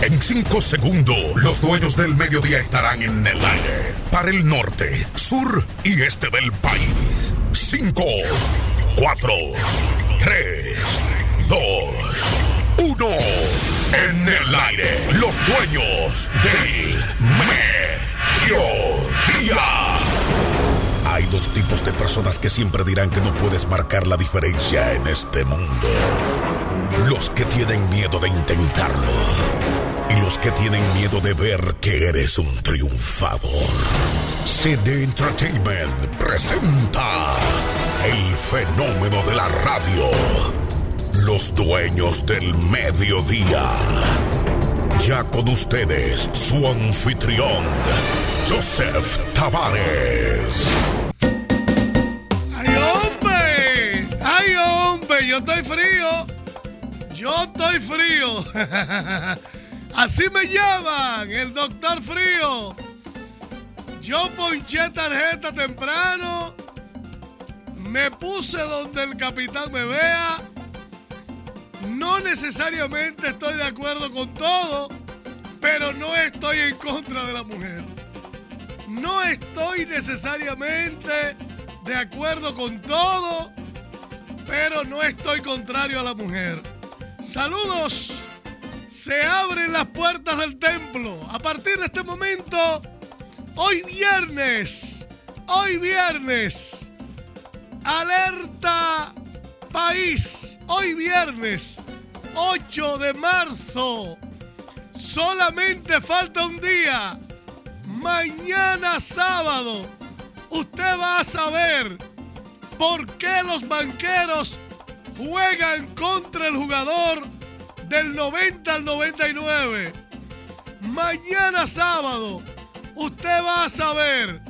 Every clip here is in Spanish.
En cinco segundos, los dueños del mediodía estarán en el aire. Para el norte, sur y este del país. Cinco, cuatro, tres, dos, uno. En el aire, los dueños del mediodía. Hay dos tipos de personas que siempre dirán que no puedes marcar la diferencia en este mundo. Los que tienen miedo de intentarlo. Y los que tienen miedo de ver que eres un triunfador. CD Entertainment presenta el fenómeno de la radio. Los dueños del mediodía. Ya con ustedes, su anfitrión, Joseph Tavares. ¡Ay, hombre! ¡Ay, hombre! Yo estoy frío. Yo estoy frío. Así me llaman, el doctor frío. Yo ponché tarjeta temprano. Me puse donde el capitán me vea. No necesariamente estoy de acuerdo con todo, pero no estoy en contra de la mujer. No estoy necesariamente de acuerdo con todo, pero no estoy contrario a la mujer. Saludos. Se abren las puertas del templo. A partir de este momento, hoy viernes, hoy viernes, alerta país, hoy viernes, 8 de marzo. Solamente falta un día. Mañana sábado, usted va a saber por qué los banqueros juegan contra el jugador del 90 al 99. Mañana sábado, usted va a saber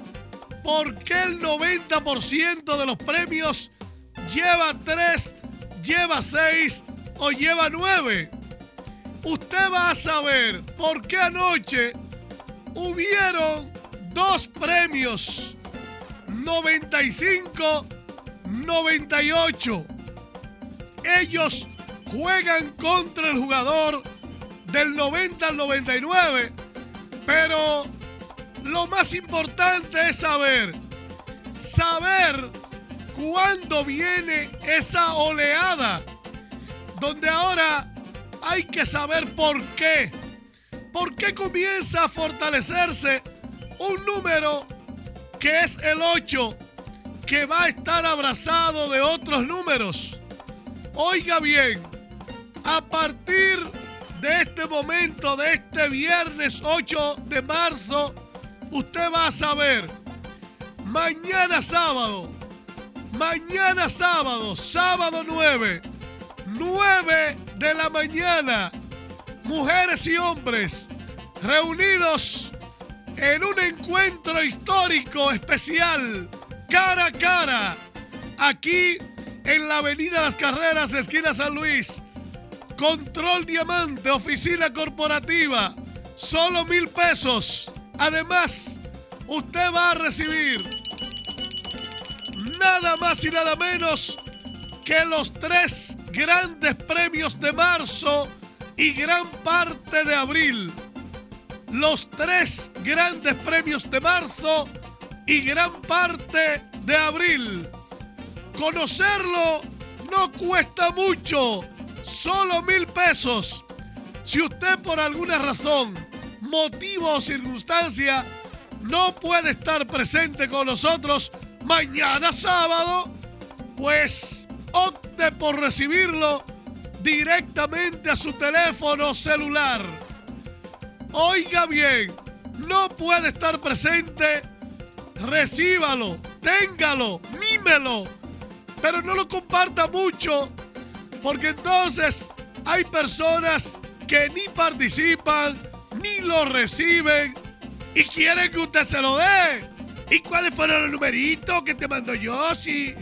por qué el 90% de los premios lleva 3, lleva 6 o lleva 9. Usted va a saber por qué anoche hubieron dos premios. 95, 98. Ellos juegan contra el jugador del 90 al 99. Pero lo más importante es saber, saber cuándo viene esa oleada. Donde ahora hay que saber por qué. ¿Por qué comienza a fortalecerse un número que es el 8 que va a estar abrazado de otros números? Oiga bien, a partir de este momento, de este viernes 8 de marzo, usted va a saber, mañana sábado, mañana sábado, sábado 9, 9 de la mañana, mujeres y hombres reunidos en un encuentro histórico especial, cara a cara, aquí en la Avenida Las Carreras, esquina San Luis. Control Diamante, oficina corporativa, solo mil pesos. Además, usted va a recibir nada más y nada menos que los tres grandes premios de marzo y gran parte de abril. Los tres grandes premios de marzo y gran parte de abril. Conocerlo no cuesta mucho, solo mil pesos. Si usted por alguna razón, motivo o circunstancia no puede estar presente con nosotros mañana sábado, pues opte por recibirlo directamente a su teléfono celular. Oiga bien, no puede estar presente, recíbalo, téngalo, mímelo, pero no lo comparta mucho, porque entonces hay personas que ni participan, ni lo reciben y quieren que usted se lo dé. ¿Y cuáles fueron los numeritos que te mandó Yoshi?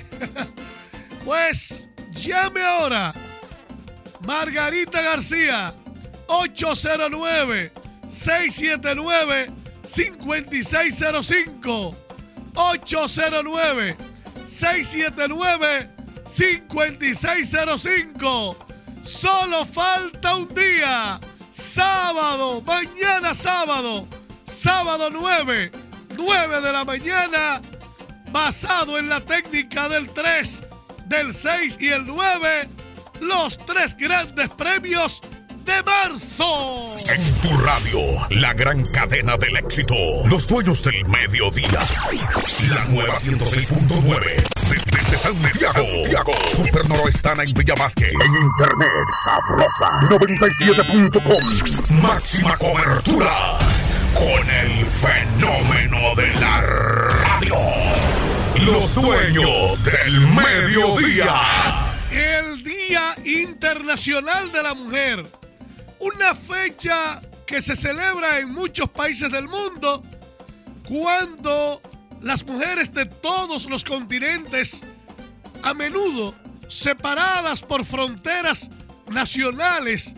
pues llame ahora. Margarita García, 809-679-5605. 809-679-5605. Solo falta un día. Sábado, mañana sábado. Sábado 9, 9 de la mañana. Basado en la técnica del 3, del 6 y el 9. Los tres grandes premios de marzo. En tu radio, la gran cadena del éxito. Los dueños del mediodía. La nueva 106.9. Desde, Santiago. Santiago. Super Noroestana en Villa Vázquez. En internet, sabrosa. 97.com. Máxima cobertura. Con el fenómeno de la radio. Los dueños del mediodía. El Día Internacional de la Mujer una fecha que se celebra en muchos países del mundo cuando las mujeres de todos los continentes, a menudo separadas por fronteras nacionales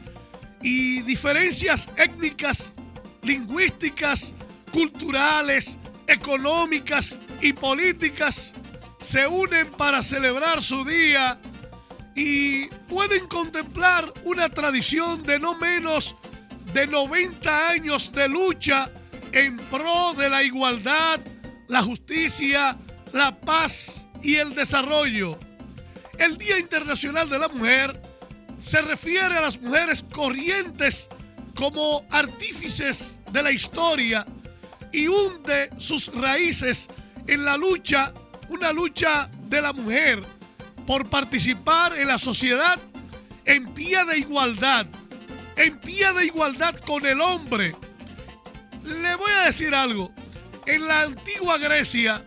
y diferencias étnicas, lingüísticas, culturales, económicas y políticas, se unen para celebrar su día y pueden contemplar una tradición de no menos de 90 años de lucha en pro de la igualdad, la justicia, la paz y el desarrollo. El Día Internacional de la Mujer se refiere a las mujeres corrientes como artífices de la historia y hunde sus raíces en la lucha, una lucha de la mujer por participar en la sociedad en pie de igualdad, en pie de igualdad con el hombre. Le voy a decir algo. En la antigua Grecia,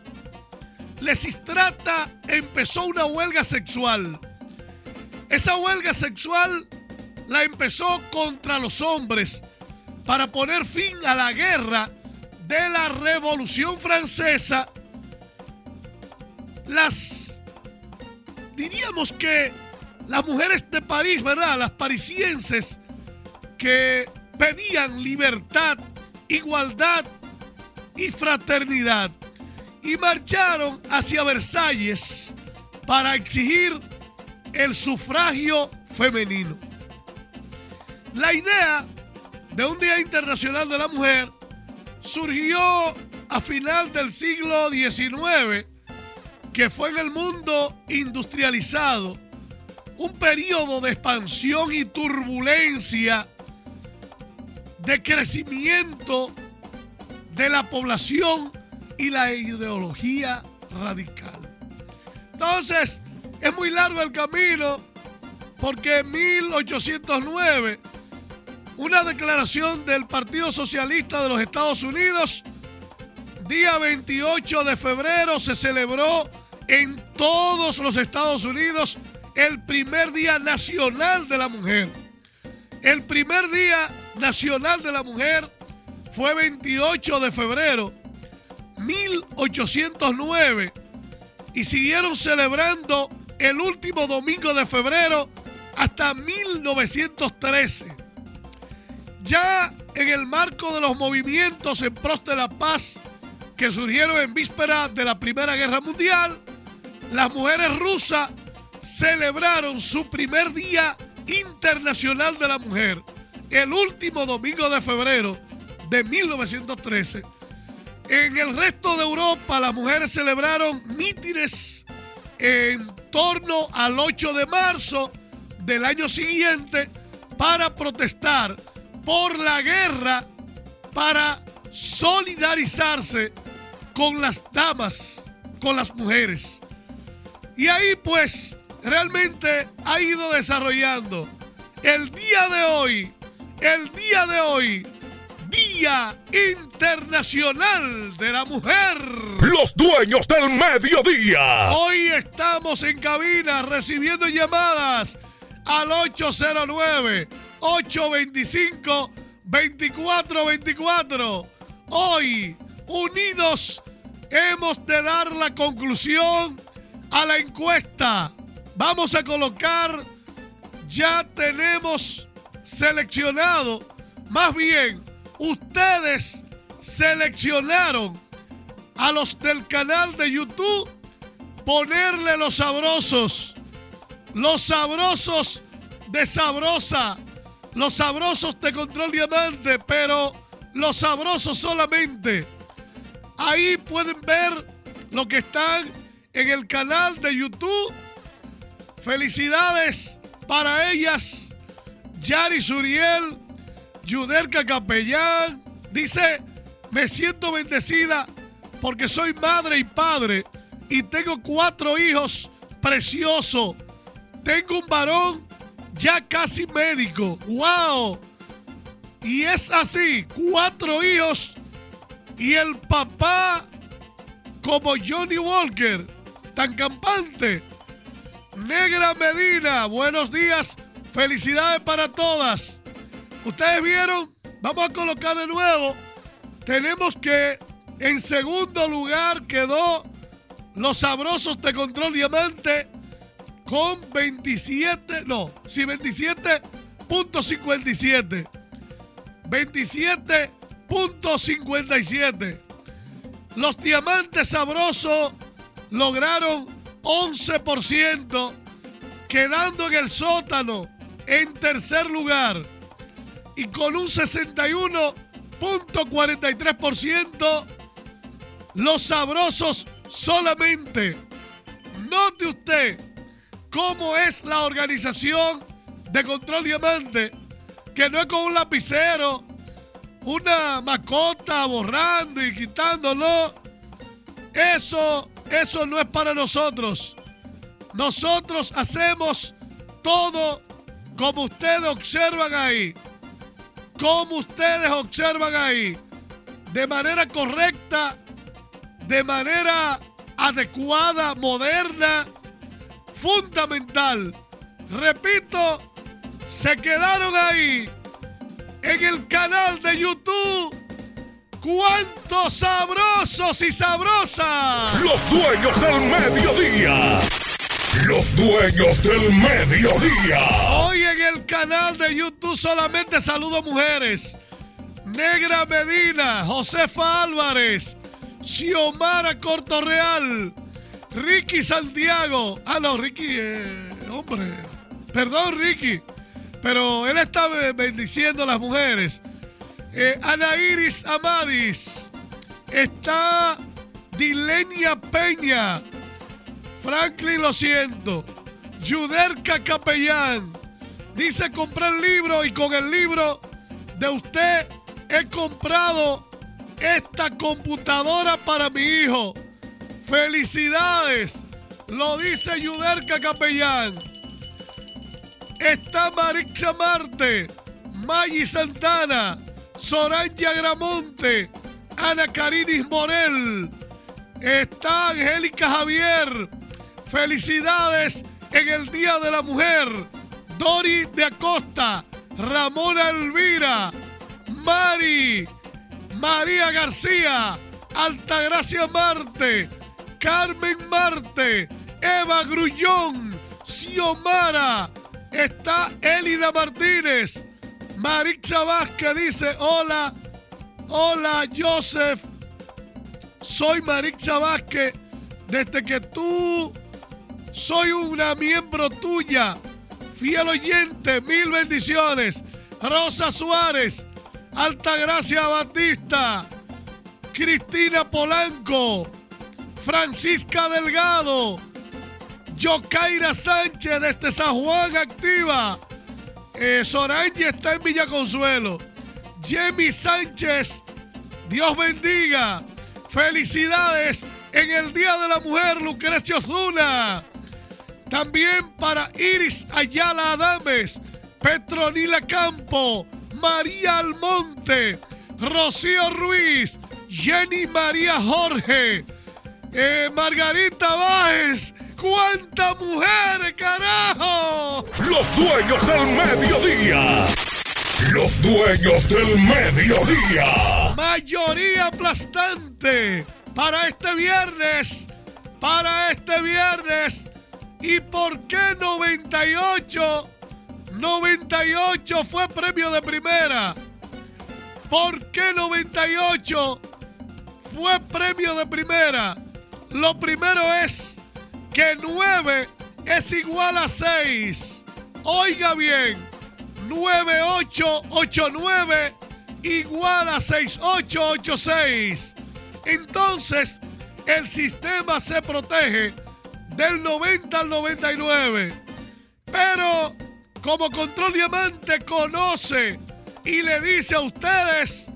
Lesistrata empezó una huelga sexual. Esa huelga sexual la empezó contra los hombres para poner fin a la guerra de la Revolución Francesa. Las diríamos que las mujeres de París, ¿verdad? Las parisienses que pedían libertad, igualdad y fraternidad y marcharon hacia Versalles para exigir el sufragio femenino. La idea de un Día Internacional de la Mujer surgió a final del siglo XIX que fue en el mundo industrializado un periodo de expansión y turbulencia, de crecimiento de la población y la ideología radical. Entonces, es muy largo el camino porque en 1809 una declaración del Partido Socialista de los Estados Unidos, día 28 de febrero, se celebró en todos los Estados Unidos el primer Día Nacional de la Mujer. El primer Día Nacional de la Mujer fue 28 de febrero 1809 y siguieron celebrando el último domingo de febrero hasta 1913. Ya en el marco de los movimientos en pros de la paz que surgieron en víspera de la Primera Guerra Mundial, las mujeres rusas celebraron su primer Día Internacional de la Mujer, el último domingo de febrero de 1913. En el resto de Europa, las mujeres celebraron mítines en torno al 8 de marzo del año siguiente para protestar por la guerra, para solidarizarse con las damas, con las mujeres. Y ahí pues realmente ha ido desarrollando el día de hoy, el día de hoy, Día Internacional de la Mujer. Los dueños del mediodía. Hoy estamos en cabina recibiendo llamadas al 809 825 2424. Hoy, unidos, hemos de dar la conclusión a la encuesta. Vamos a colocar, ya tenemos seleccionado, más bien, ustedes seleccionaron a los del canal de YouTube ponerle los sabrosos, los sabrosos de Sabrosa. Los sabrosos de Control Diamante, pero los sabrosos solamente. Ahí pueden ver lo que están en el canal de YouTube. Felicidades para ellas. Yari Suriel, Yuderka Capellán. Dice, me siento bendecida porque soy madre y padre y tengo cuatro hijos preciosos. Tengo un varón ya casi médico. ¡Wow! Y es así, cuatro hijos y el papá como Johnny Walker, tan campante. Negra Medina, buenos días, felicidades para todas. Ustedes vieron, vamos a colocar de nuevo, tenemos que en segundo lugar quedó los sabrosos de Control Diamante con 27, no, sí, 27.57. 27.57. Los diamantes sabrosos lograron 11%, quedando en el sótano en tercer lugar y con un 61.43% los sabrosos solamente. Note usted cómo es la organización de Control Diamante, que no es con un lapicero, una macota borrando y quitándolo. Eso, eso no es para nosotros. Nosotros hacemos todo como ustedes observan ahí. Como ustedes observan ahí. De manera correcta, de manera adecuada, moderna, fundamental. Repito, se quedaron ahí en el canal de YouTube. ¡Cuántos sabrosos y sabrosas! Los dueños del mediodía. Los dueños del mediodía. Hoy en el canal de YouTube solamente saludo mujeres. Negra Medina, Josefa Álvarez, Xiomara Cortorreal, Ricky Santiago. Ah, no, Ricky, eh, hombre. Perdón, Ricky. Pero él está bendiciendo a las mujeres. Eh, Ana Iris Amadis. Está Dilenia Peña. Franklin, lo siento. Yuderka Capellán. Dice comprar el libro y con el libro de usted he comprado esta computadora para mi hijo. Felicidades. Lo dice Yuderka Capellán está Marixa Marte, Maggie Santana, Soraya Gramonte, Ana Carinis Morel, está Angélica Javier. Felicidades en el Día de la Mujer. Dori de Acosta, Ramona Elvira, Mari, María García, Altagracia Marte, Carmen Marte, Eva Grullón, Xiomara, está Elida Martínez. Marixa Vázquez dice, hola, hola Joseph, soy Marixa Vázquez, desde que tú soy una miembro tuya, fiel oyente, mil bendiciones. Rosa Suárez, Altagracia Batista, Cristina Polanco, Francisca Delgado, Yokaira Sánchez desde San Juan activa. Eh, está en Villa Consuelo. Sánchez, Dios bendiga. Felicidades en el Día de la Mujer, Lucrecio Zuna. También para Iris Ayala Adames, Petronila Campo, María Almonte, Rocío Ruiz, Jenny María Jorge, eh, Margarita Báez, ¡Cuántas mujeres, carajo! Los dueños del mediodía. Los dueños del mediodía. Mayoría aplastante para este viernes. Para este viernes. ¿Y por qué 98? 98 fue premio de primera. ¿Por qué 98 fue premio de primera? Lo primero es que 9 es igual a 6. Oiga bien, 9889 igual a 6886. Entonces, el sistema se protege del 90 al 99. Pero, como Control Diamante conoce y le dice a ustedes,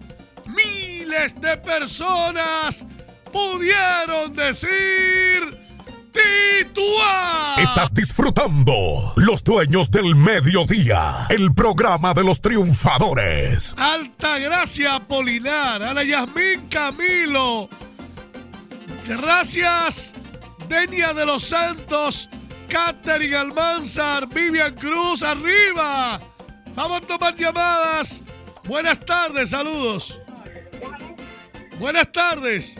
miles de personas pudieron decir Tituá. Estás disfrutando Los Dueños del Mediodía, el programa de los triunfadores. Alta Gracia Polinar, Ana Yasmín Camilo. Gracias, Denia de los Santos, Catherine Almanzar, Vivian Cruz, arriba. Vamos a tomar llamadas. Buenas tardes, saludos. Buenas tardes.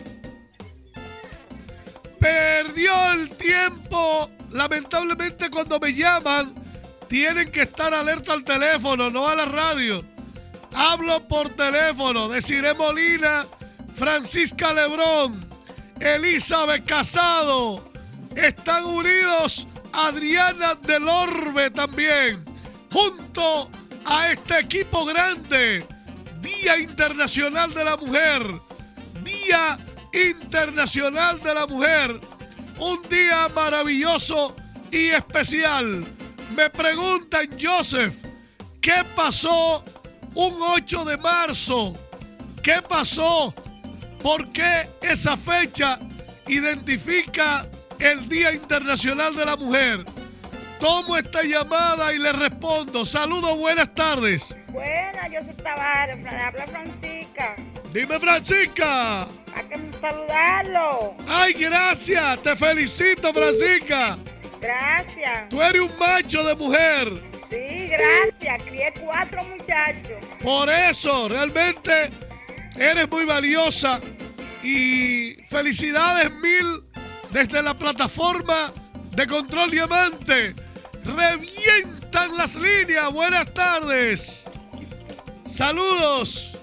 Perdió el tiempo. Lamentablemente cuando me llaman, tienen que estar alerta al teléfono, no a la radio. Hablo por teléfono. Desiree Molina, Francisca Lebrón, Elizabeth Casado. Están unidos Adriana del Orbe también. Junto a este equipo grande. Día Internacional de la Mujer. Día Internacional de la Mujer. Un día maravilloso y especial. Me preguntan, Joseph, ¿qué pasó un 8 de marzo? ¿Qué pasó? ¿Por qué esa fecha identifica el Día Internacional de la Mujer? Tomo esta llamada y le respondo. Saludos, buenas tardes. Buenas, yo soy Tavares, habla Francisca. Dime, Francisca. Hay que saludarlo. Ay, gracias. Te felicito, Francisca. Gracias. Tú eres un macho de mujer. Sí, gracias. Crié cuatro muchachos. Por eso, realmente eres muy valiosa. Y felicidades mil desde la plataforma de Control Diamante. Revientan las líneas. Buenas tardes. Saludos.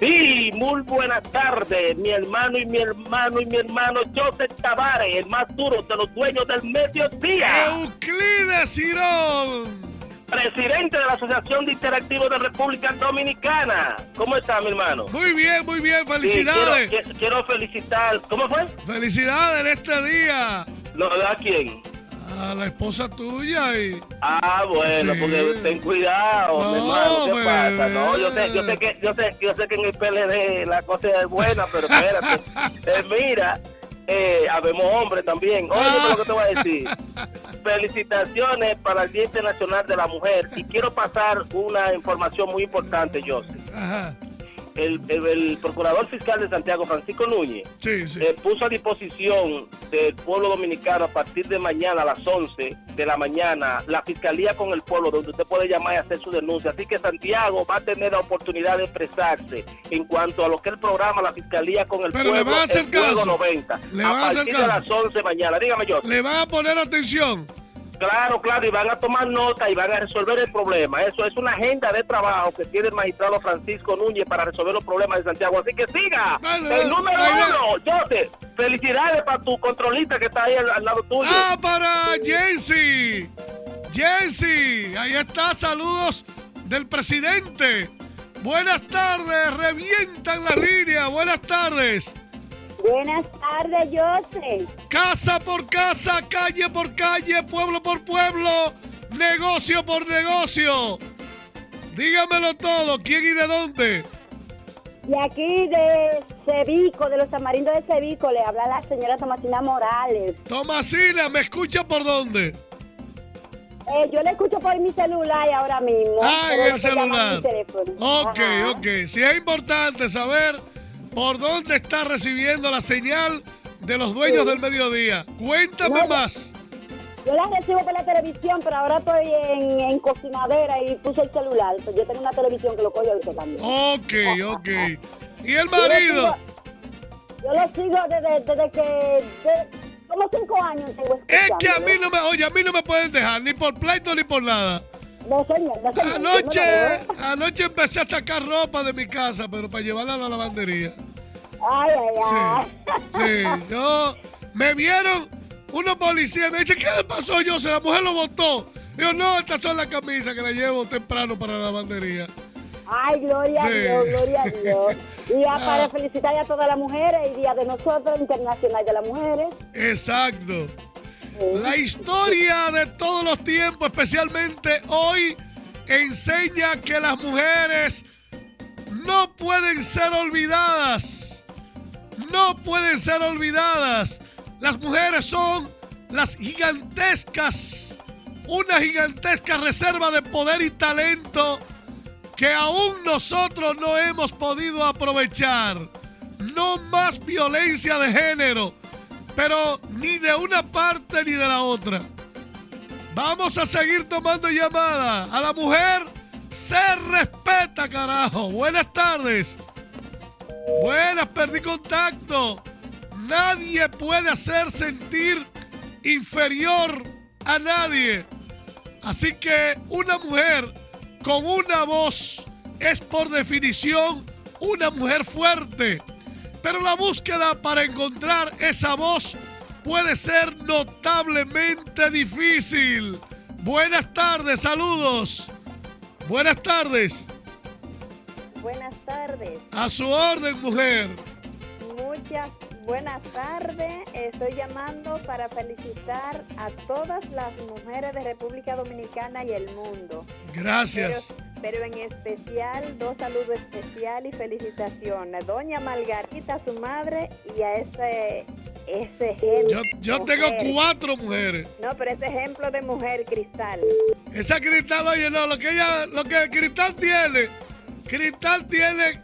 Sí, muy buenas tardes, mi hermano y mi hermano y mi hermano Joseph Tavares, el más duro de los dueños del mediodía. Euclides Girón. Presidente de la Asociación de Interactivos de República Dominicana. ¿Cómo está, mi hermano? Muy bien, muy bien. Felicidades. quiero, quiero- quiero felicitar. ¿Cómo fue? Felicidades en este día. ¿Lo da quién? A la esposa tuya y. Ah, bueno, Sí. porque ten cuidado, No, mi hermano, ¿qué bebé. pasa? No, yo sé, yo sé que, yo sé, yo sé que en el PLD la cosa es buena, pero espérate. Eh, mira, eh, habemos hombres también. Oye, lo que te voy a decir. Felicitaciones para el Día Internacional de la Mujer. Y quiero pasar una información muy importante, José. Ajá. El, el- el procurador fiscal de Santiago, Francisco Núñez, Sí, sí. eh, puso a disposición del pueblo dominicano a partir de mañana a las 11 de la mañana la fiscalía con el pueblo donde usted puede llamar y hacer su denuncia. Así que Santiago va a tener la oportunidad de expresarse en cuanto a lo que el programa La Fiscalía con el Pero le pueblo van a hacer el caso. 90 Le a van a hacer partir de caso. las 11 de mañana. Dígame yo. Le van a poner atención. Claro, claro, y van a tomar nota y van a resolver el problema. Eso es una agenda de trabajo que tiene el magistrado Francisco Núñez para resolver los problemas de Santiago. Así que siga. Vale, el número vale. uno, José, felicidades para tu controlista que está ahí al, al lado tuyo. Ah, para Jensi. Jensi, ahí está. Saludos del presidente. Buenas tardes. Revientan la línea. Buenas tardes. Buenas tardes, José. Casa por casa, calle por calle, pueblo por pueblo, negocio por negocio. Dígamelo todo. ¿Quién y de dónde? De aquí de Cevico, de los tamarindos de Cevico, le habla la señora Tomasina Morales. Tomasina, ¿me escucha por dónde? Eh, yo le escucho por mi celular ahora mismo. Ah, en el celular. Ok, Ajá. ok. Sí es importante saber por dónde está recibiendo la señal de los dueños del mediodía. Cuéntame No, más. Yo la recibo por la televisión, pero ahora estoy en, en cocinadera y puse el celular. Pues yo tengo una televisión que lo coge ahorita también. Ok, ok. ¿Y el Yo lo marido? sigo- Yo lo sigo desde, desde que... de- como cinco años tengo Es que a mí no me, oye, a mí no me pueden dejar ni por pleito ni por nada. No, señor, no, señor, yo no lo Anoche, anoche empecé a sacar ropa de mi casa, pero para llevarla a la lavandería. Ay, ay, ay. Sí, sí. Yo, me vieron unos policías, me dicen, ¿qué le pasó yo? Si la mujer lo botó. Digo, no, estas son las camisas que la llevo temprano para la lavandería. Ay, gloria a Dios, gloria a Dios. Y ya para felicitar a todas las mujeres y Día de nosotros, Internacional de las Mujeres. Exacto. La historia de todos los tiempos, especialmente hoy, enseña que las mujeres no pueden ser olvidadas. No pueden ser olvidadas. Las mujeres son las gigantescas, una gigantesca reserva de poder y talento que aún nosotros no hemos podido aprovechar. No más violencia de género pero ni de una parte ni de la otra. Vamos a seguir tomando llamada. A la mujer se respeta, carajo. Buenas tardes. Buenas, perdí contacto. Nadie puede hacer sentir inferior a nadie. Así que una mujer con una voz es por definición una mujer fuerte pero la búsqueda para encontrar esa voz puede ser notablemente difícil. Buenas tardes, saludos. Buenas tardes. Buenas tardes. A su orden, mujer. Muchas buenas tardes. Estoy llamando para felicitar a todas las mujeres de República Dominicana y el mundo. Gracias pero en especial dos saludos especiales y felicitaciones. Doña Margarita, su madre, y a ese, ese ejemplo. Yo, tengo cuatro mujeres. No, pero ese ejemplo de mujer, Cristal. Esa Cristal, oye, no, lo que ella, lo que Cristal tiene, Cristal tiene,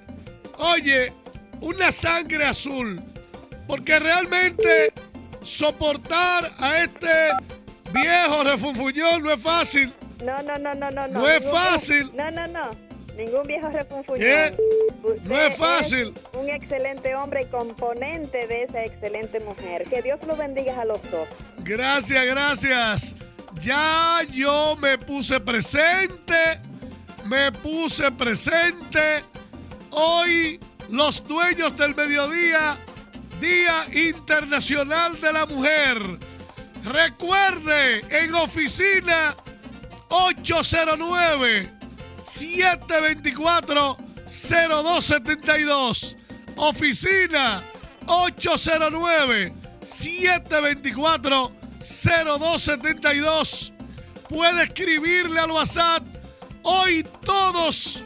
oye, una sangre azul. Porque realmente soportar a este viejo refunfuñón no es fácil. No, no, no, no, no. No es fácil. No, no, no. Ningún viejo refunfuñón. ¿Qué? no es fácil. un excelente hombre y componente de esa excelente mujer. Que Dios lo bendiga a los dos. Gracias, gracias. Ya yo me puse presente. Me puse presente. Hoy los dueños del mediodía, Día Internacional de la Mujer. Recuerde, en oficina 809-724-0272. Oficina 809-724-0272. Puede escribirle al WhatsApp. Hoy todos,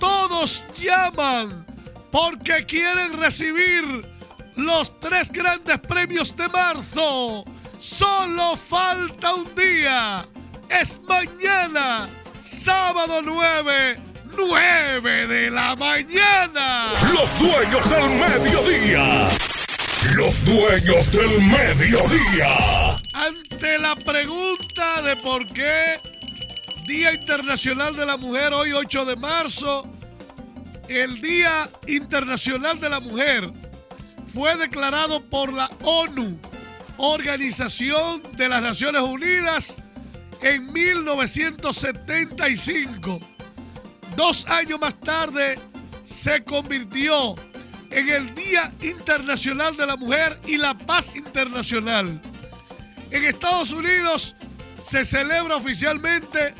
todos llaman porque quieren recibir los tres grandes premios de marzo. Solo falta un día es mañana, sábado 9, 9 de la mañana. Los dueños del mediodía. Los dueños del mediodía. Ante la pregunta de por qué Día Internacional de la Mujer, hoy 8 de marzo, el Día Internacional de la Mujer fue declarado por la ONU, Organización de las Naciones Unidas, en 1975. Dos años más tarde se convirtió en el Día Internacional de la Mujer y la Paz Internacional. En Estados Unidos se celebra oficialmente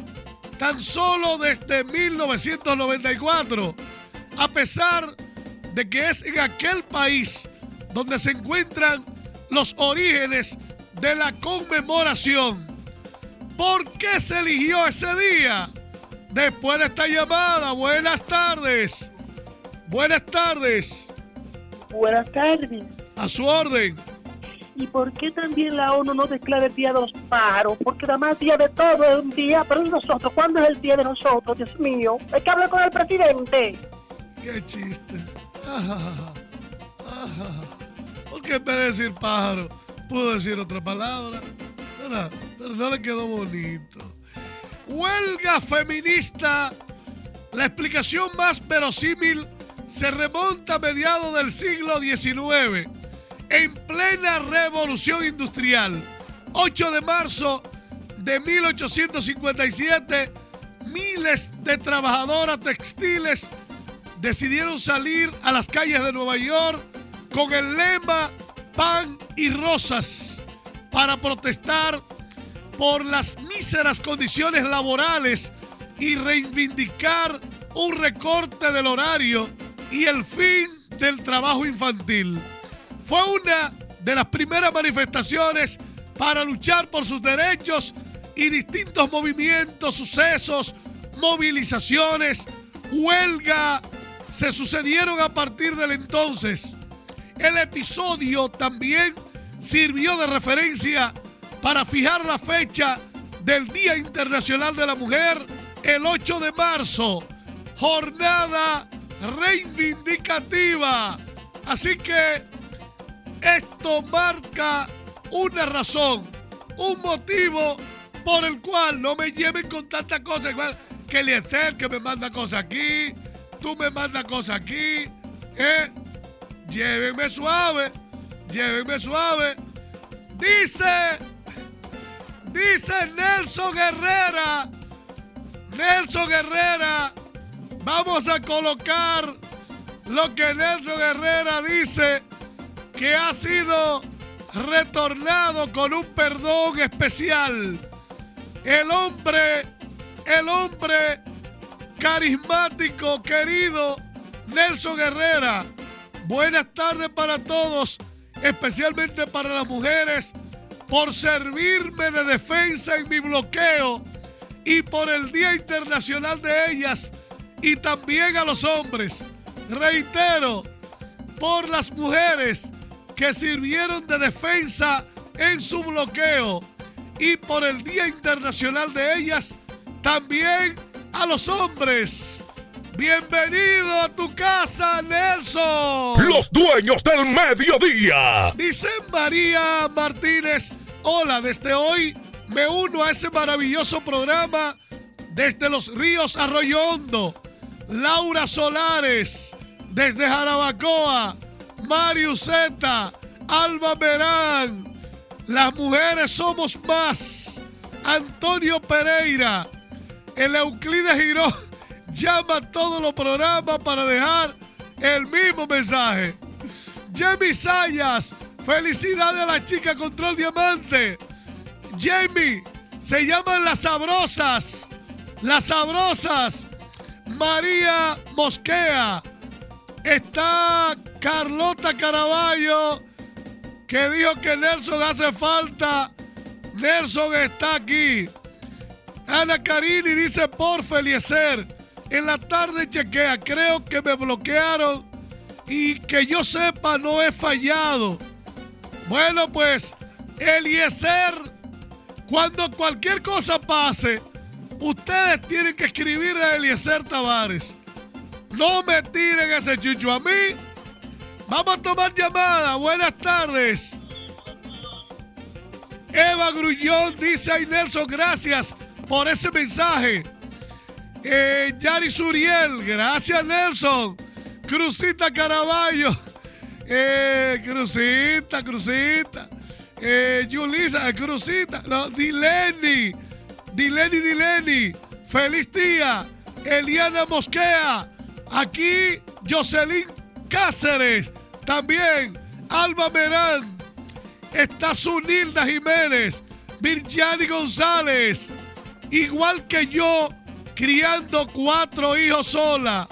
tan solo desde 1994, a pesar de que es en aquel país donde se encuentran los orígenes de la conmemoración. ¿Por qué se eligió ese día? Después de esta llamada, buenas tardes. Buenas tardes. Buenas tardes. A su orden. ¿Y por qué también la ONU no declara el Día de los Pájaros? Porque además día de todo es un día, pero ¿y nosotros? ¿Cuándo es el día de nosotros? Dios mío, hay que hablar con el presidente. Qué chiste. ¿Por qué en vez de decir pájaro, puedo decir otra palabra? Pero no le quedó bonito. Huelga feminista. La explicación más verosímil se remonta a mediados del siglo XIX, en plena revolución industrial. 8 de marzo de 1857, miles de trabajadoras textiles decidieron salir a las calles de Nueva York con el lema pan y rosas para protestar por las míseras condiciones laborales y reivindicar un recorte del horario y el fin del trabajo infantil. Fue una de las primeras manifestaciones para luchar por sus derechos y distintos movimientos, sucesos, movilizaciones, huelga, se sucedieron a partir del entonces. El episodio también sirvió de referencia para fijar la fecha del Día Internacional de la Mujer el 8 de marzo, jornada reivindicativa. Así que esto marca una razón, un motivo por el cual no me lleven con tantas cosas. Que le hacer que me manda cosas aquí, tú me mandas cosas aquí. ¿eh? Llévenme suave, llévenme suave. Dice, dice Nelson Herrera, Nelson Herrera, vamos a colocar lo que Nelson Herrera dice que ha sido retornado con un perdón especial. El hombre, el hombre carismático, querido Nelson Herrera. Buenas tardes para todos, especialmente para las mujeres, por servirme de defensa en mi bloqueo y por el Día Internacional de ellas y también a los hombres. Reitero, por las mujeres que sirvieron de defensa en su bloqueo y por el Día Internacional de ellas, también a los hombres. Bienvenido a tu casa, Nelson. Los dueños del mediodía. Dice María Martínez, hola, desde hoy me uno a ese maravilloso programa desde los ríos Arroyo Hondo. Laura Solares, desde Jarabacoa. Mario Zeta, Alba Verán. Las mujeres somos más. Antonio Pereira, el Euclides Girón llama a todos los programas para dejar el mismo mensaje. Jamie Sayas, felicidades a la chica Control Diamante. Jamie, se llaman las sabrosas. Las sabrosas. María Mosquea. Está Carlota Caraballo, que dijo que Nelson hace falta. Nelson está aquí. Ana Carini dice, por Feliecer, en la tarde chequea, creo que me bloquearon y que yo sepa no he fallado. Bueno, pues, Eliezer, cuando cualquier cosa pase, ustedes tienen que escribir a Eliezer Tavares. No me tiren ese chucho a mí. Vamos a tomar llamada. Buenas tardes. Eva Grullón dice a Nelson, gracias por ese mensaje. Eh, Yari Suriel, gracias Nelson. Crucita Caraballo. Eh, Crucita, Crucita. Eh, Yulisa, Crucita. No, Dileni. Dileni, Dileni. Feliz día. Eliana Mosquea. Aquí Jocelyn Cáceres. También Alba Merán. Está Sunilda Jiménez. Virgiani González. Igual que yo, criando cuatro hijos sola.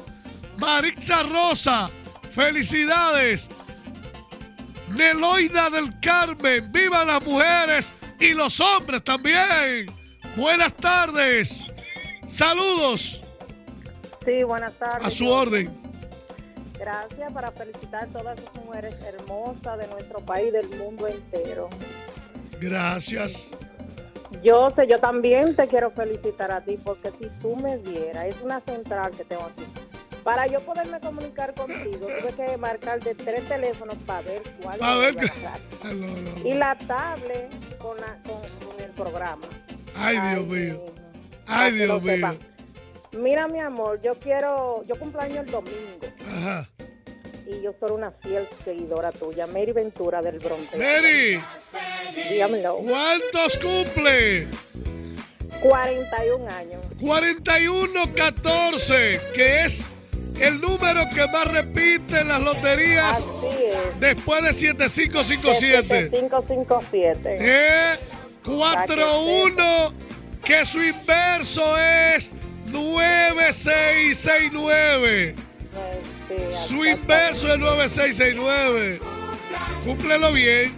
Marixa Rosa. Felicidades. Neloida del Carmen. Viva las mujeres y los hombres también. Buenas tardes. Saludos. Sí, buenas tardes. A su orden. Gracias para felicitar a todas esas mujeres hermosas de nuestro país, del mundo entero. Gracias. Yo sé, yo también te quiero felicitar a ti porque si tú me vieras, es una central que tengo aquí. Para yo poderme comunicar contigo, tuve que marcar de tres teléfonos para ver cuál A ver. No, no. Y la tablet con, la- con, con el programa. Ay, Dios mío. niño, Ay, Dios sepan. mío. Mira, mi amor, yo quiero, yo cumpleaños el domingo Ajá. Y yo soy una fiel seguidora tuya, Mary Ventura del Bronte. Mary, Dígamelo. ¿cuántos cumple? 41 años. 4114, que es el número que más repite en las loterías Así es. después de 7557. 557. ¿Eh? 4-1, que su inverso es 9669. Su inverso es 9669. Cúmplelo bien.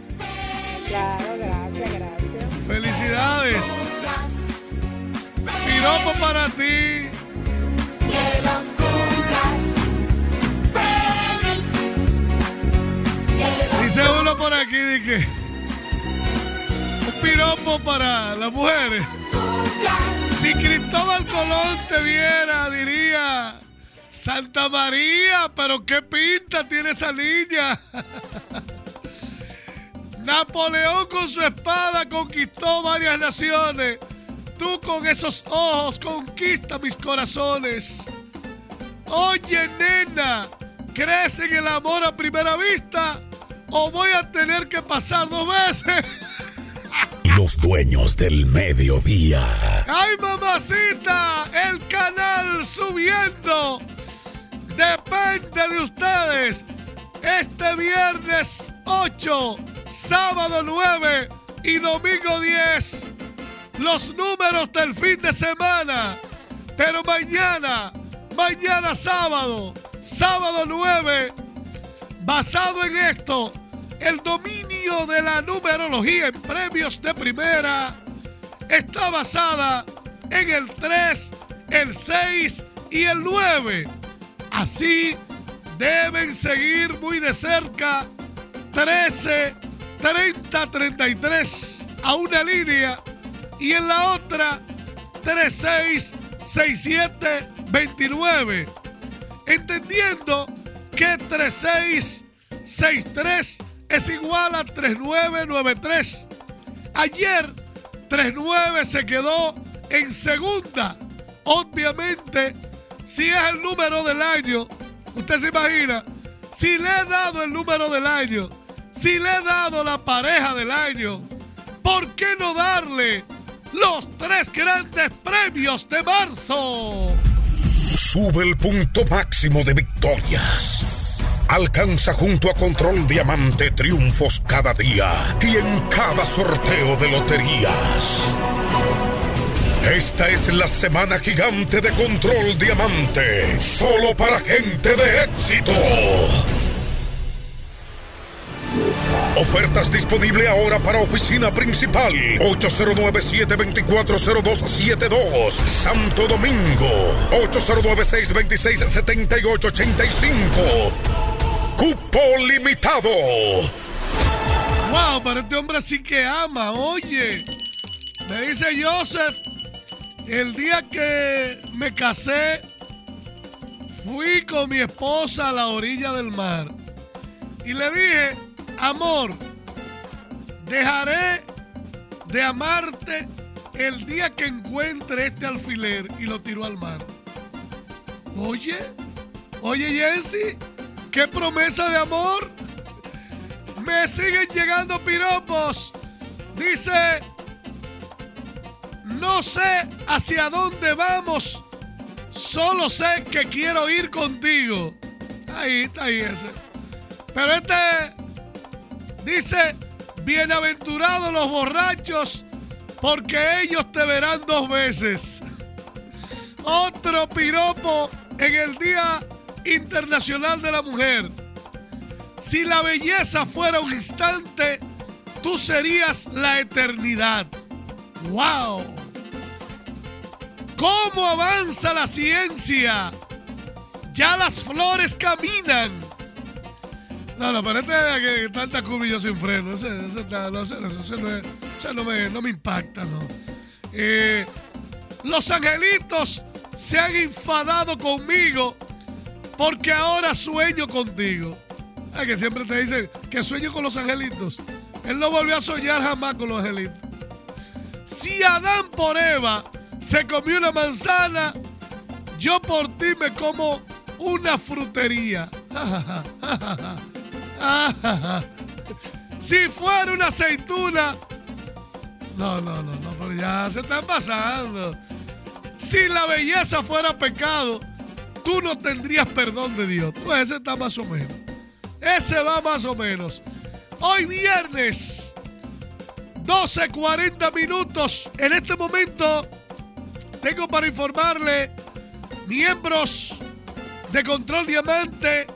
Claro, gracias, gracias. Felicidades. Piropo para ti. Dice uno por aquí, que un piropo para las mujeres. Si Cristóbal Colón te viera, diría, Santa María, pero qué pinta tiene esa niña. Napoleón con su espada conquistó varias naciones. Tú con esos ojos conquista mis corazones. Oye, nena, ¿crees en el amor a primera vista? ¿O voy a tener que pasar dos veces? Los dueños del mediodía. ¡Ay, mamacita! El canal subiendo. Depende de ustedes. Este viernes 8, sábado 9 y domingo 10. Los números del fin de semana. Pero mañana, mañana sábado, sábado 9, basado en esto, el dominio de la numerología en premios de primera está basada en el 3, el 6 y el 9. Así deben seguir muy de cerca 13, 30, 33 a una línea y en la otra 36, 67, 29. Entendiendo que 36, 63 es igual a 3993. Ayer 39 se quedó en segunda. Obviamente, si es el número del año, usted se imagina, si le he dado el número del año, si le he dado la pareja del año, ¿por qué no darle los tres grandes premios de marzo? Sube el punto máximo de victorias. Alcanza junto a Control Diamante triunfos cada día y en cada sorteo de loterías. Esta es la semana gigante de Control Diamante, solo para gente de éxito. Ofertas disponible ahora para oficina principal 809-724-0272 Santo Domingo 809-626-7885 Cupo limitado Wow, pero este hombre sí que ama, oye. Me dice Joseph, el día que me casé, fui con mi esposa a la orilla del mar. Y le dije, amor, dejaré de amarte el día que encuentre este alfiler y lo tiró al mar. Oye, oye Jensi, qué promesa de amor. Me siguen llegando piropos. Dice, no sé hacia dónde vamos, solo sé que quiero ir contigo. Ahí está ahí ese. Pero este dice, bienaventurados los borrachos, porque ellos te verán dos veces. Otro piropo en el Día Internacional de la Mujer. Si la belleza fuera un instante, tú serías la eternidad. ¡Wow! ¿Cómo avanza la ciencia? Ya las flores caminan. No, no, pero este que tanta cubillo sin freno. Ese, ese, no me impacta, ¿no? Eh, los angelitos se han enfadado conmigo porque ahora sueño contigo. Ah, que siempre te dicen que sueño con los angelitos. Él no volvió a soñar jamás con los angelitos. Si Adán por Eva se comió una manzana, yo por ti me como una frutería. si fuera una aceituna. No, no, no, no, pero ya se están pasando. Si la belleza fuera pecado, tú no tendrías perdón de Dios. Pues ese está más o menos. Ese va más o menos. Hoy viernes, 12.40 minutos. En este momento tengo para informarle miembros de Control Diamante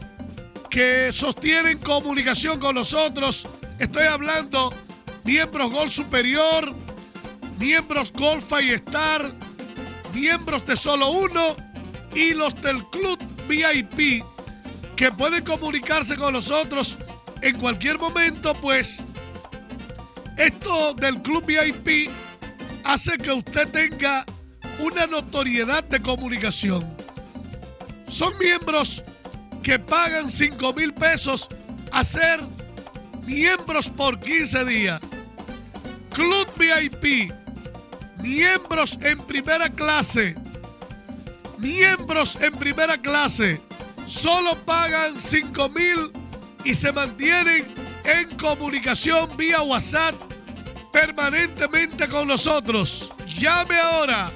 que sostienen comunicación con nosotros. Estoy hablando miembros Gol Superior, miembros Golf y Star, miembros de Solo Uno y los del Club VIP que pueden comunicarse con nosotros en cualquier momento, pues esto del Club VIP hace que usted tenga una notoriedad de comunicación. Son miembros que pagan 5 mil pesos a ser miembros por 15 días. Club VIP, miembros en primera clase, miembros en primera clase, solo pagan 5 mil y se mantienen en comunicación vía WhatsApp permanentemente con nosotros. Llame ahora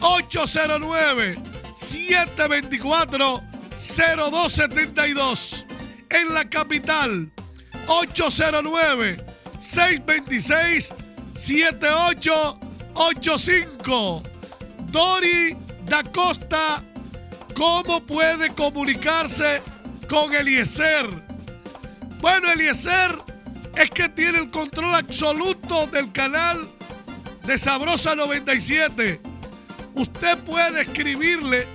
809 724 0272 en la capital 809 626 7885 Dori da Costa ¿Cómo puede comunicarse con Eliezer? Bueno, Eliezer es que tiene el control absoluto del canal de Sabrosa 97. Usted puede escribirle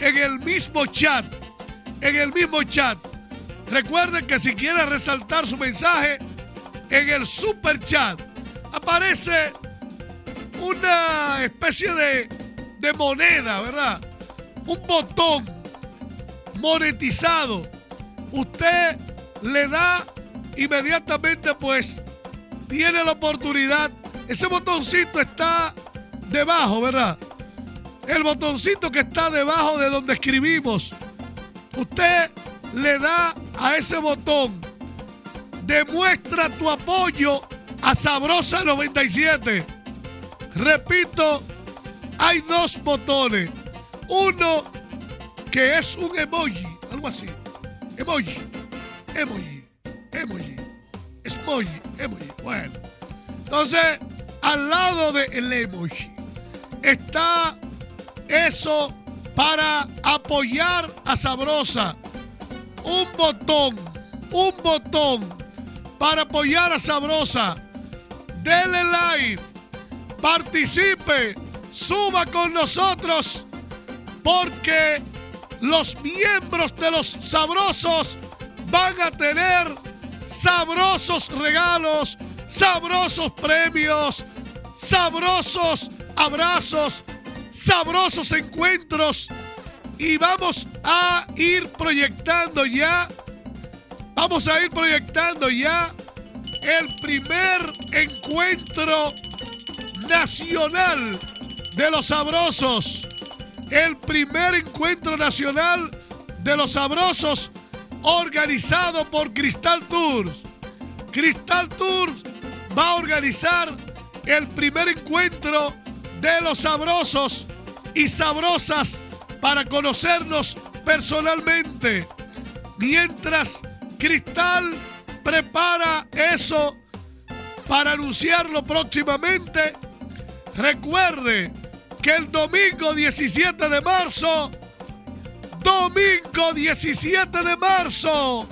en el mismo chat, en el mismo chat. Recuerden que si quiere resaltar su mensaje, en el super chat aparece una especie de, de moneda, ¿verdad? Un botón monetizado. Usted le da inmediatamente, pues, tiene la oportunidad. Ese botoncito está debajo, ¿verdad? El botoncito que está debajo de donde escribimos. Usted le da a ese botón. Demuestra tu apoyo a Sabrosa 97. Repito, hay dos botones. Uno que es un emoji, algo así. Emoji, emoji, emoji, emoji, emoji. Bueno, entonces al lado del emoji está eso para apoyar a Sabrosa. Un botón, un botón para apoyar a Sabrosa. Dele like, participe, suba con nosotros, porque los miembros de los sabrosos van a tener sabrosos regalos, sabrosos premios, sabrosos abrazos, sabrosos encuentros. Y vamos a ir proyectando ya, vamos a ir proyectando ya el primer encuentro nacional de los sabrosos, el primer encuentro nacional de los sabrosos organizado por Cristal Tours. Cristal Tours va a organizar el primer encuentro de los sabrosos y sabrosas para conocernos personalmente. Mientras Cristal prepara eso para anunciarlo próximamente, recuerde que el domingo 17 de marzo, domingo 17 de marzo,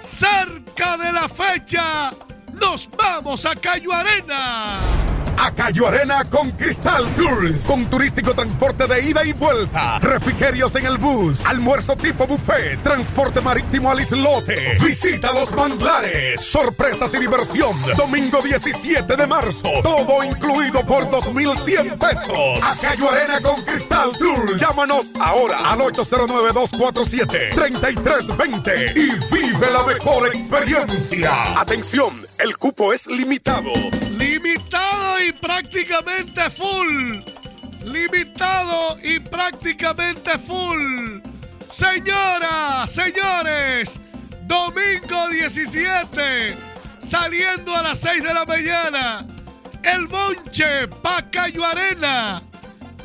cerca de la fecha, nos vamos a Cayo Arena a Cayo Arena con Cristal Tours. Con turístico transporte de ida y vuelta. Refrigerios en el bus. Almuerzo tipo buffet. Transporte marítimo al islote. Visita los manglares. Sorpresas y diversión. Domingo 17 de marzo. Todo incluido por 2,100 pesos. A Cayo Arena con Cristal Tours. Llámanos ahora al 809-247-3320 y vive la mejor experiencia. Atención, el cupo es limitado. Limitado y prácticamente full. Limitado y prácticamente full. Señoras, señores, domingo 17, saliendo a las 6 de la mañana. El Monche, Pacayo Arena.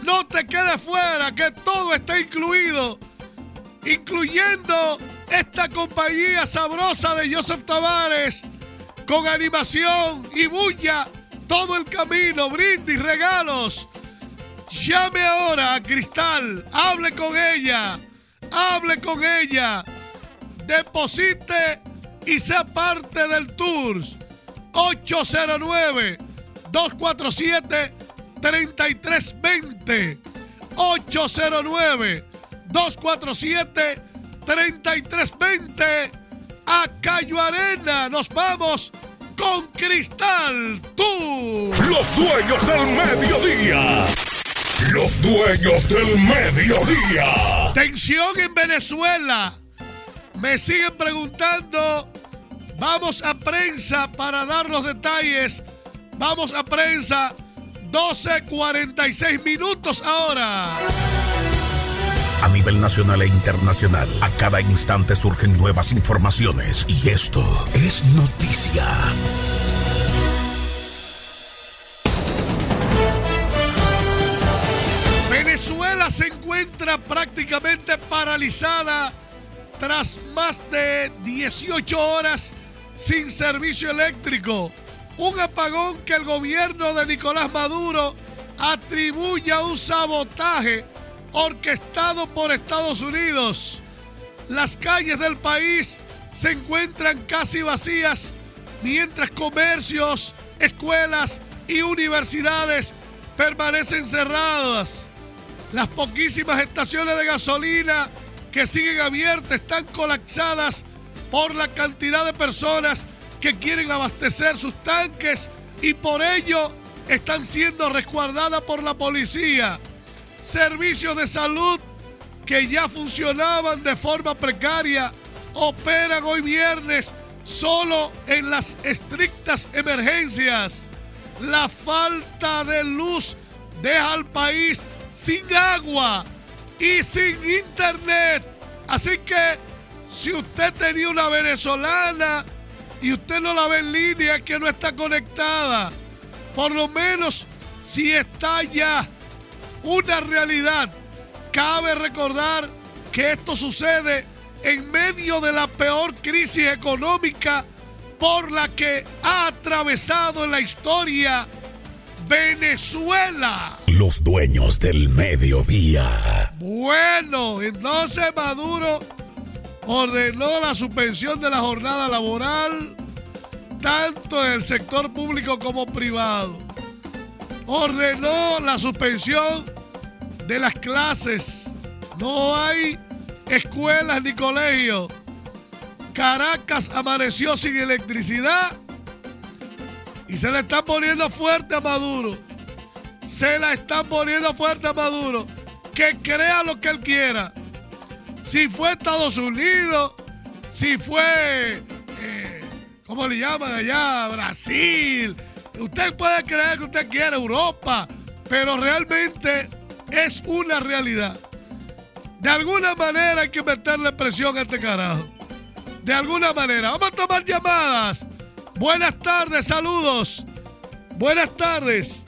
No te quedes fuera, que todo está incluido. Incluyendo esta compañía sabrosa de Joseph Tavares con animación y bulla todo el camino, brindis, regalos. Llame ahora a Cristal, hable con ella, hable con ella, deposite y sea parte del tour. 809 247 3320 809 247 3320 a Cayo Arena. Nos vamos con Cristal Tú. Los dueños del mediodía. Los dueños del mediodía. Tensión en Venezuela. Me siguen preguntando. Vamos a prensa para dar los detalles. Vamos a prensa. 12.46 minutos ahora. A nivel nacional e internacional, a cada instante surgen nuevas informaciones y esto es noticia. Venezuela se encuentra prácticamente paralizada tras más de 18 horas sin servicio eléctrico. Un apagón que el gobierno de Nicolás Maduro atribuye a un sabotaje orquestado por Estados Unidos. Las calles del país se encuentran casi vacías, mientras comercios, escuelas y universidades permanecen cerradas. Las poquísimas estaciones de gasolina que siguen abiertas están colapsadas por la cantidad de personas que quieren abastecer sus tanques y por ello están siendo resguardadas por la policía. Servicios de salud que ya funcionaban de forma precaria operan hoy viernes solo en las estrictas emergencias. La falta de luz deja al país sin agua y sin internet. Así que si usted tenía una venezolana y usted no la ve en línea, que no está conectada, por lo menos si está ya una realidad. Cabe recordar que esto sucede en medio de la peor crisis económica por la que ha atravesado en la historia Venezuela. Los dueños del mediodía. Bueno, entonces Maduro ordenó la suspensión de la jornada laboral tanto en el sector público como privado. Ordenó la suspensión de las clases. No hay escuelas ni colegios. Caracas amaneció sin electricidad y se le está poniendo fuerte a Maduro. Se la están poniendo fuerte a Maduro. Que crea lo que él quiera. Si fue Estados Unidos, si fue, eh, ¿cómo le llaman allá? Brasil. Usted puede creer que usted quiere Europa, pero realmente es una realidad. De alguna manera hay que meterle presión a este carajo. De alguna manera. Vamos a tomar llamadas. Buenas tardes, saludos. Buenas tardes.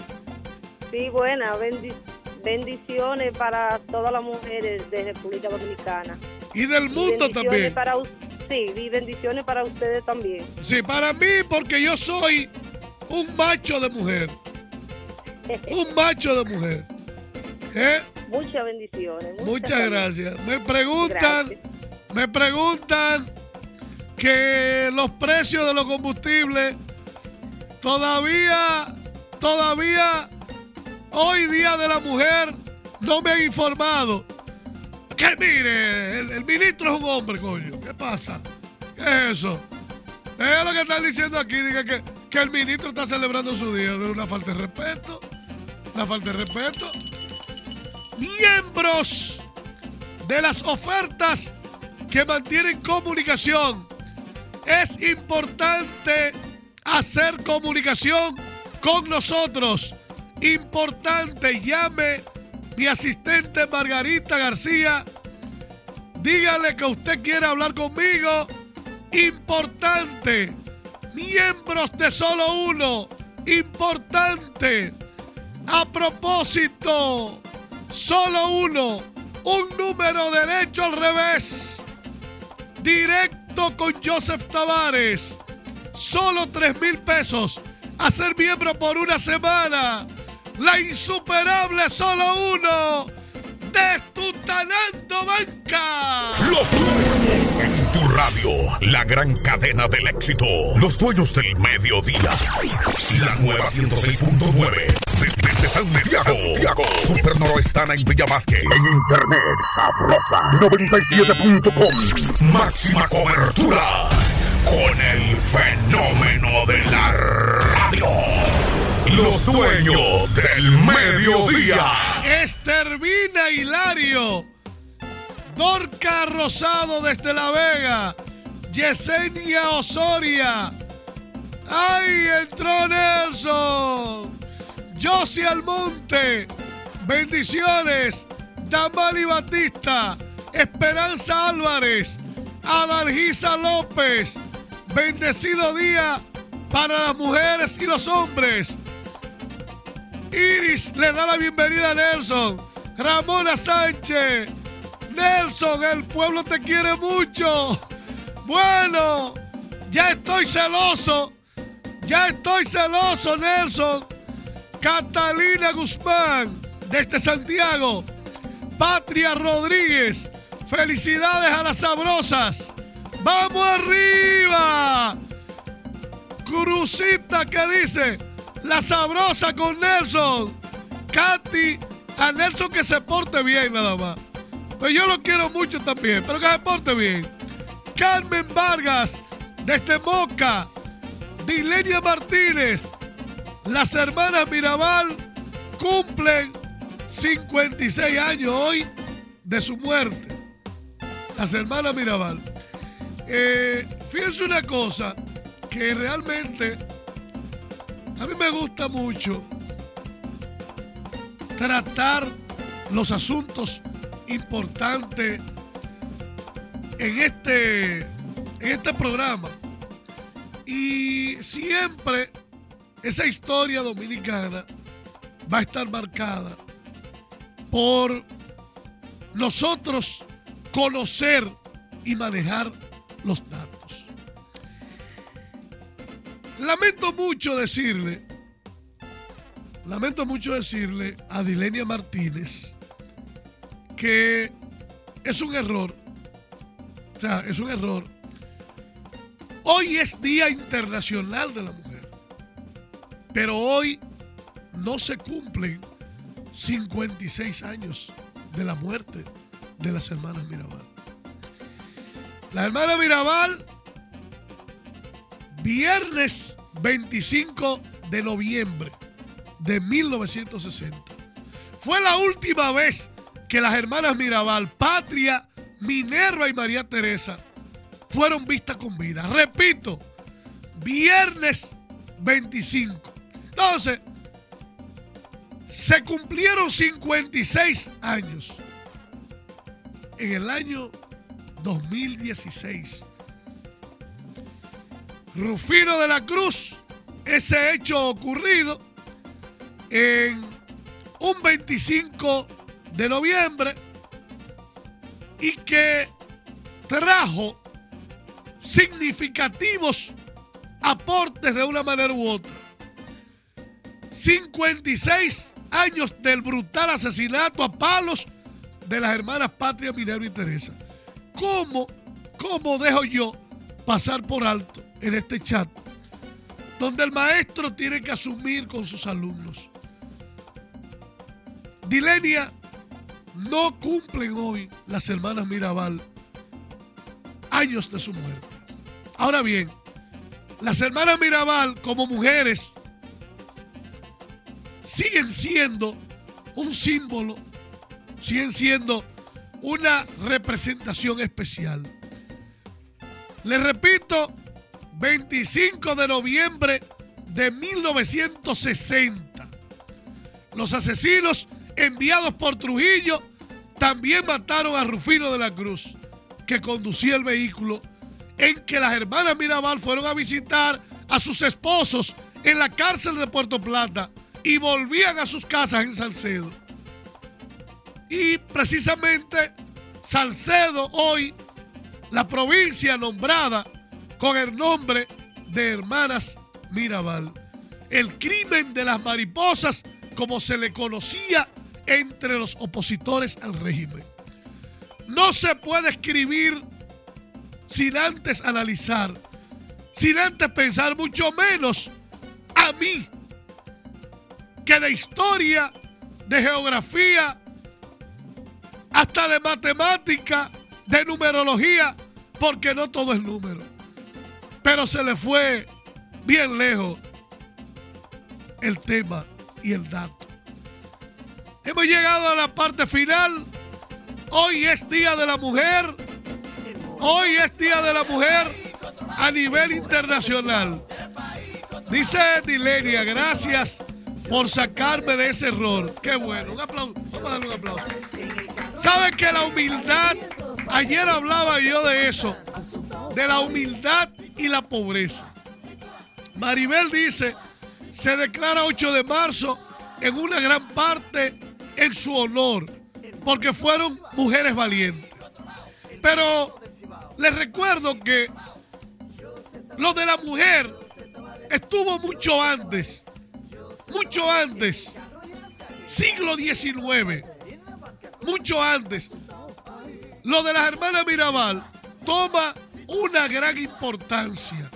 Sí, buenas. bendiciones para todas las mujeres de República Dominicana. Y del mundo también. Para, sí, y bendiciones para ustedes también. Sí, para mí, porque yo soy un macho de mujer. un macho de mujer. ¿Eh? Muchas bendiciones. Muchas, gracias. Me preguntan, me preguntan que los precios de los combustibles todavía, todavía, hoy día de la mujer, no me han informado. Que mire, el, ministro es un hombre, coño. ¿Qué pasa? ¿Qué es eso? Es lo que están diciendo aquí, diga que, que el ministro está celebrando su día. De una falta de respeto. Una falta de respeto. Miembros de las ofertas que mantienen comunicación es importante hacer comunicación con nosotros. Importante, llame mi asistente Margarita García. Dígale que usted quiere hablar conmigo. Importante. Miembros de solo uno. Importante. A propósito, solo uno. Un número derecho al revés. Directo con Joseph Tavares. Solo 3 mil pesos. a ser miembro por una semana. La insuperable solo uno. Destutanando Banca. Los dueños en tu radio, la gran cadena del éxito. Los dueños del mediodía. La nueva 106.9. Desde, desde Santiago. Santiago. Super Noroestana en Villa Vázquez. En internet, sabrosa. 97.com. Máxima cobertura. Con el fenómeno de la radio. Los dueños del mediodía. Estervina Hilario. Dorca Rosado desde La Vega. Yesenia Osoria. ¡Ay, entró Nelson! Josie Almonte. Bendiciones. Damali Batista. Esperanza Álvarez. Adalgisa López. Bendecido día para las mujeres y los hombres. Iris le da la bienvenida a Nelson. Ramona Sánchez. Nelson, el pueblo te quiere mucho. Bueno, ya estoy celoso. Ya estoy celoso, Nelson. Catalina Guzmán, desde Santiago. Patria Rodríguez. Felicidades a las sabrosas. ¡Vamos arriba! Crucita que dice, la sabrosa con Nelson. Katy, a Nelson que se porte bien nada más. Pues yo lo quiero mucho también, pero que se porte bien. Carmen Vargas, desde Moca. Dilenia Martínez. Las hermanas Mirabal cumplen 56 años hoy de su muerte. Las hermanas Mirabal. Eh, fíjense una cosa que realmente a mí me gusta mucho tratar los asuntos importantes en este, en este programa. Y siempre esa historia dominicana va a estar marcada por nosotros conocer y manejar los datos. Lamento mucho decirle, lamento mucho decirle a Dilenia Martínez que es un error, o sea, es un error. Hoy es Día Internacional de la Mujer, pero hoy no se cumplen 56 años de la muerte de las hermanas Mirabal. La hermana Mirabal, viernes 25 de noviembre de 1960. Fue la última vez que las hermanas Mirabal, Patria, Minerva y María Teresa fueron vistas con vida. Repito, viernes 25. Entonces, se cumplieron 56 años en el año 2016. Rufino de la Cruz, ese hecho ocurrido en un 25 de noviembre y que trajo significativos aportes de una manera u otra. 56 años del brutal asesinato a palos de las hermanas Patria, Minerva y Teresa. ¿Cómo, cómo dejo yo pasar por alto en este chat? Donde el maestro tiene que asumir con sus alumnos. Dilenia, no cumplen hoy las hermanas Mirabal años de su muerte. Ahora bien, las hermanas Mirabal como mujeres siguen siendo un símbolo, siguen siendo una representación especial. Les repito, 25 de noviembre de 1960. Los asesinos enviados por Trujillo también mataron a Rufino de la Cruz, que conducía el vehículo en que las hermanas Mirabal fueron a visitar a sus esposos en la cárcel de Puerto Plata y volvían a sus casas en Salcedo. Y precisamente Salcedo hoy, la provincia nombrada con el nombre de Hermanas Mirabal. el crimen de las mariposas, como se le conocía entre los opositores al régimen. No se puede escribir sin antes analizar, sin antes pensar, mucho menos a mí, que de historia, de geografía, hasta de matemática, de numerología, porque no todo es número. Pero se le fue bien lejos el tema y el dato. Hemos llegado a la parte final. Hoy es Día de la Mujer. Hoy es Día de la Mujer a nivel internacional. Dice Dileria, gracias por sacarme de ese error. Qué bueno. Un aplauso. Vamos a darle un aplauso. ¿Saben que la humildad, ayer hablaba yo de eso, de la humildad y la pobreza? Maribel dice, se declara 8 de marzo en una gran parte en su honor, porque fueron mujeres valientes. Pero les recuerdo que lo de la mujer estuvo mucho antes, mucho antes, siglo XIX, mucho antes. Lo de las hermanas Mirabal toma una gran importancia,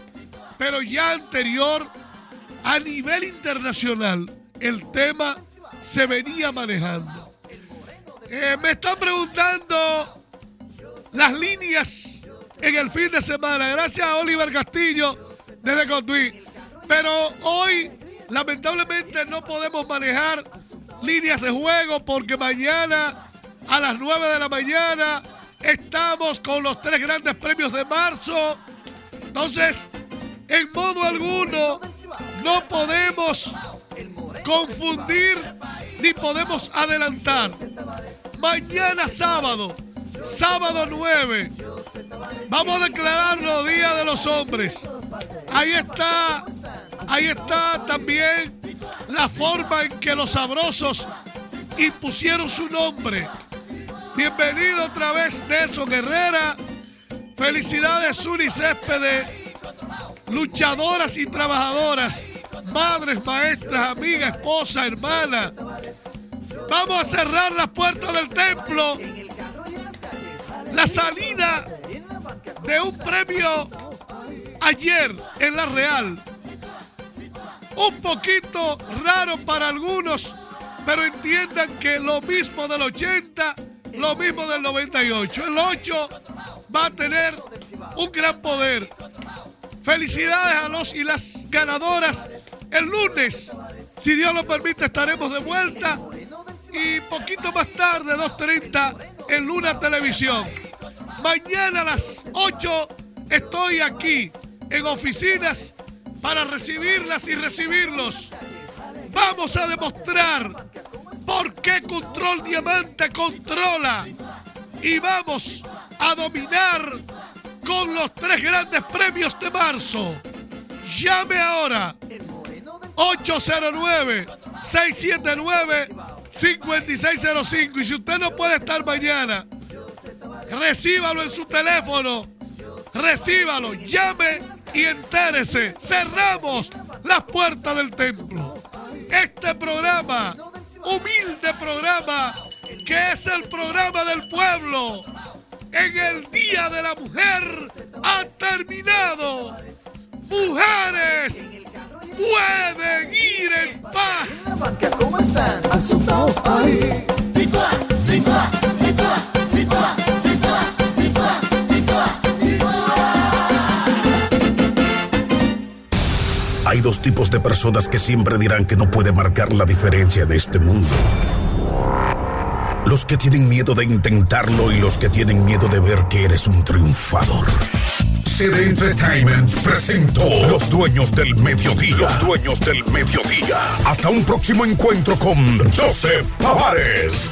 pero ya anterior a nivel internacional el tema se venía manejando. Eh, me están preguntando las líneas en el fin de semana. Gracias a Oliver Castillo desde Cotuí. Pero hoy, lamentablemente, no podemos manejar líneas de juego porque mañana a las 9 de la mañana estamos con los tres grandes premios de marzo. Entonces, en modo alguno, no podemos confundir ni podemos adelantar. Mañana sábado, sábado 9, vamos a declararlo Día de los Hombres. Ahí está, ahí está también la forma en que los sabrosos impusieron su nombre. Bienvenido otra vez Nelson Herrera. Felicidades UNICEF de luchadoras y trabajadoras, madres, maestras, amigas, esposa, hermana. Vamos a cerrar las puertas del templo. La salida de un premio ayer en la Real. Un poquito raro para algunos, pero entiendan que lo mismo del 80, lo mismo del 98. El 8 va a tener un gran poder. Felicidades a los y las ganadoras. El lunes, si Dios lo permite, estaremos de vuelta. Y poquito más tarde, 2.30, en Luna Televisión. Mañana a las 8 estoy aquí en oficinas para recibirlas y recibirlos. Vamos a demostrar por qué Control Diamante controla. Y vamos a dominar con los tres grandes premios de marzo. Llame ahora 809-679-5605. Y si usted no puede estar mañana, recíbalo en su teléfono. Recíbalo, llame y entérese. Cerramos las puertas del templo. Este programa, humilde programa, que es el programa del pueblo en el Día de la Mujer ha terminado. Mujeres pueden ir en paz. ¿Cómo están? Hay dos tipos de personas que siempre dirán que no puede marcar la diferencia de este mundo. Los que tienen miedo de intentarlo y los que tienen miedo de ver que eres un triunfador. CD Entertainment presentó Los Dueños del Mediodía. Los Dueños del Mediodía. Hasta un próximo encuentro con Joseph Tavares.